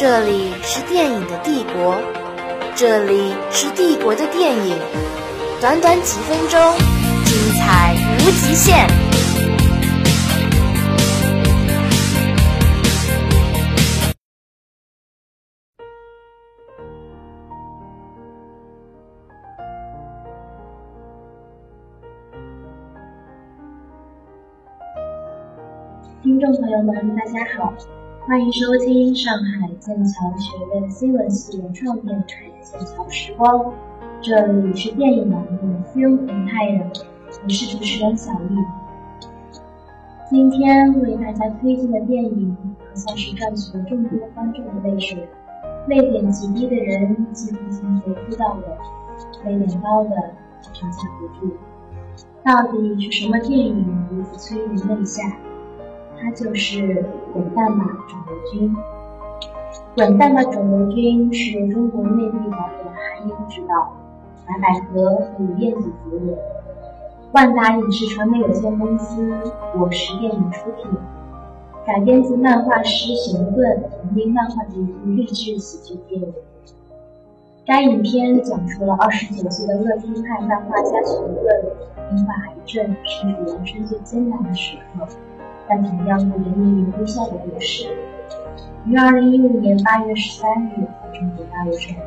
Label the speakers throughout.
Speaker 1: 这里是电影的帝国，这里是帝国的电影，短短几分钟，精彩无极限。
Speaker 2: 听众朋友们，大家好，欢迎收听上海剑桥学院新闻系原创电台《剑桥时光》，这里是电影栏目《Film Empire》，我是主持人小丽。今天为大家推荐的电影，可算是赚取了众多观众的泪水，泪点极低的人几乎从头哭到尾，泪点高的就招架不住。到底是什么电影如此催人泪下？它就是《滚蛋吧，肿瘤君》。《滚蛋吧，肿瘤君》是中国内地导演韩英执导，白百合和吴彦祖主演，万达影视传媒有限公司果实电影出品，改编自漫画师熊顿同名漫画的一部励志喜剧电影。该影片讲述了二十九岁的乐天派漫画家熊顿因患癌症，身处人生最艰难的时刻。但同样不人命于微笑的故事，于二零一五年八月十三日在中国大陆上映。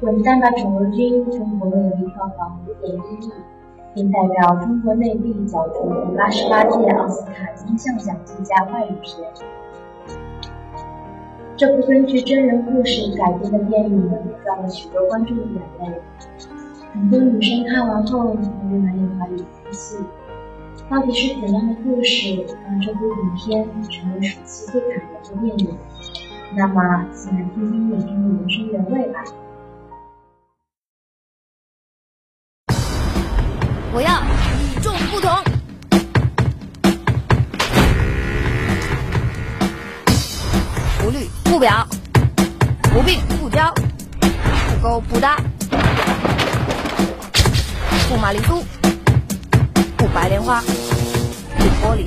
Speaker 2: 滚蛋吧，肿瘤君！中国内地票房五点一亿，并代表中国内地角逐第八十八届奥斯卡金像奖最佳外语片。这部根据真人故事改编的电影，赚了许多观众的眼泪。很多女生看完后都难以怀疑出戏。到底是怎样的故事让这部影片成为暑期最感人的电影？那么，先来听听影片的原声原味吧。
Speaker 1: 我要与众不同，不绿不表，不病不娇，不勾不搭，不玛丽苏。白莲花，玻璃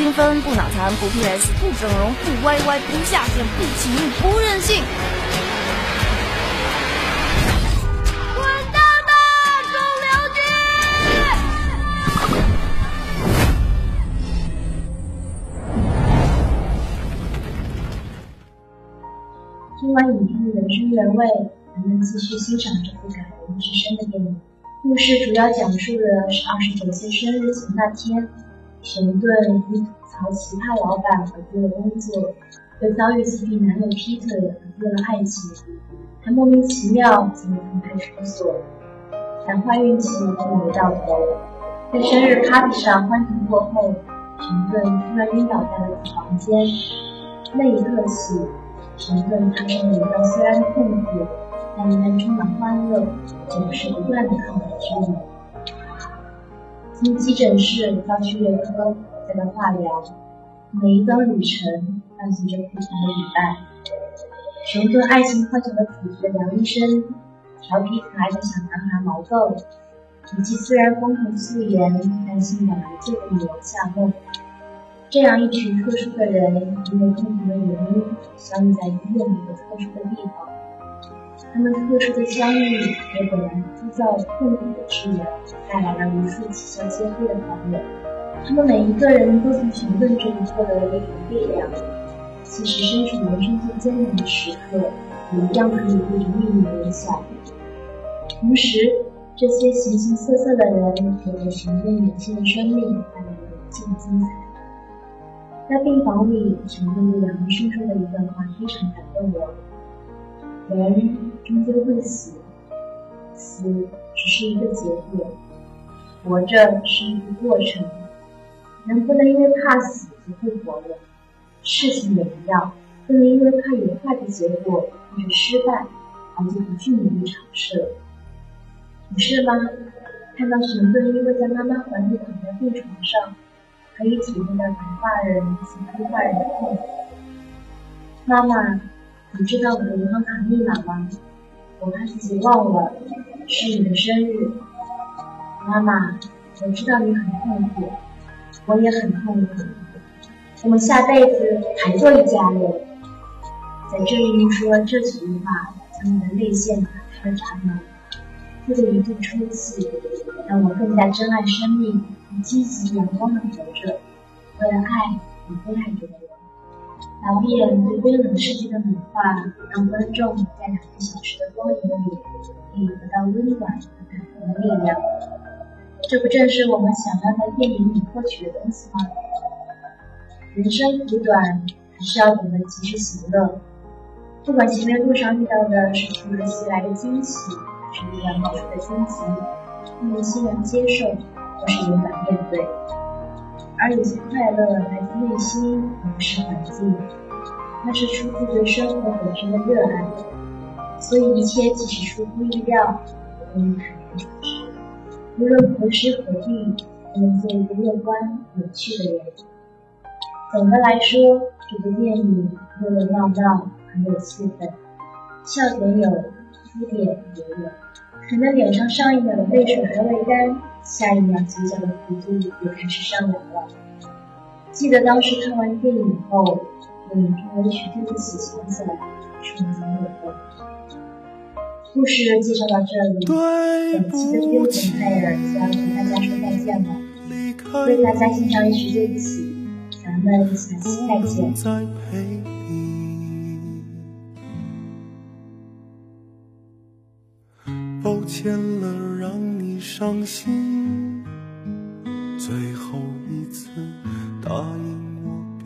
Speaker 1: 精分，不脑残，不 PS，不整容，不歪歪，不下线，不起义，不任性。滚蛋吧，肿瘤君！
Speaker 2: 听完影片的原声原味，咱们继续欣赏这部感人至深的电影。故事主要讲述的是二十九岁生日前那天，熊顿因吐槽奇葩老板而丢了工作，又遭遇气弟男友 Peter 而丢了爱情，还莫名其妙进了分派出所。但坏运气并没到头，在生日 party 上欢腾过后，熊顿突然晕倒在了房间。那一刻起，熊顿踏上了一段虽然痛苦。但依然充满欢乐，总是不断的抗癌从急诊室到去月科，再到化疗，每一段旅程伴随着不同的礼拜。熊顿爱情幻想的主角梁医生，调皮可爱的小男孩毛豆，以及虽然风头素颜，但性本来就的女儿夏梦，这样一群特殊的人，因为共同的原因，相遇在医院一个特殊的地方。他们特殊的相遇，给本来枯燥痛苦的治疗带来了无数啼笑皆非的欢乐。他们每一个人都从熊顿这里获得了一种力量，即使身处人生最艰难的时刻，也一样可以对着命运微笑。同时，这些形形色色的人也给熊顿有限的生命带来了无尽精彩。在病房里，熊顿对梁医生说的一段话非常感动我。人终究会死，死只是一个结果。活着是一个过程，人不能因为怕死就不活了。事情也一样，不能因为怕有坏的结果或者失败而就不去努力尝试了。不是吗？看到熊顿因为在妈妈怀里躺在病床上，可以体会到白发人及黑发人的痛苦。妈妈，你知道我的银行卡密码吗？我怕自己忘了，是你的生日。妈妈，我知道你很痛苦，我也很痛苦。我们下辈子还做一家人。在这一幕说这几句话，将你的泪腺打开了闸门。呼了一阵抽泣，让我更加珍爱生命，以积极阳光的活着，为了爱与被爱着的人。导演对冰冷世界的美化，让观众在两个小时的光影里可以得到温暖和感动的力量。这不正是我们想要在电影里获取的东西吗？人生苦短，还是要懂得及时行乐。不管前面路上遇到的是突如其来的惊喜，还是意料冒出的荆棘，不能欣然接受，或是勇敢面对。而有些快乐来自内心，而不是环境，那是出自对生活本身的热爱。所以一切即使出乎意料，也不能坦然处之。无论何时何地，都能做一个乐观有趣的人。总的来说，这部电影热热闹闹，很有气氛，笑点有，哭点也有。可能脸上上一秒的泪水还未干。下一秒，嘴角的弧度又开始上扬了。记得当时看完电影后，我眼中的许对不起想起来，瞬间落泪。故事介绍到这里，本期的冰粉泰尔就要和大家说再见了。为大家献上一曲对不起，咱们下期再见。
Speaker 3: 抱歉了，让你伤心。最后一次答应，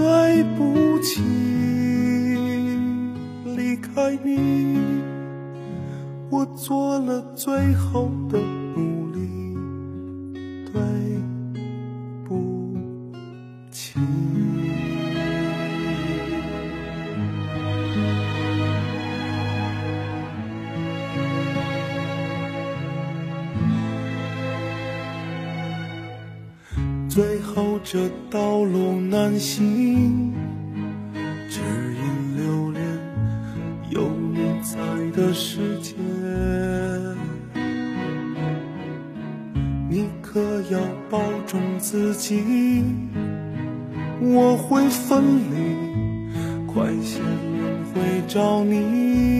Speaker 3: 对不起，离开你，我做了最后的努力。最后这道路难行，只因留恋有你在的世界。你可要保重自己，我会分离，快些轮回找你。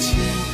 Speaker 3: 谢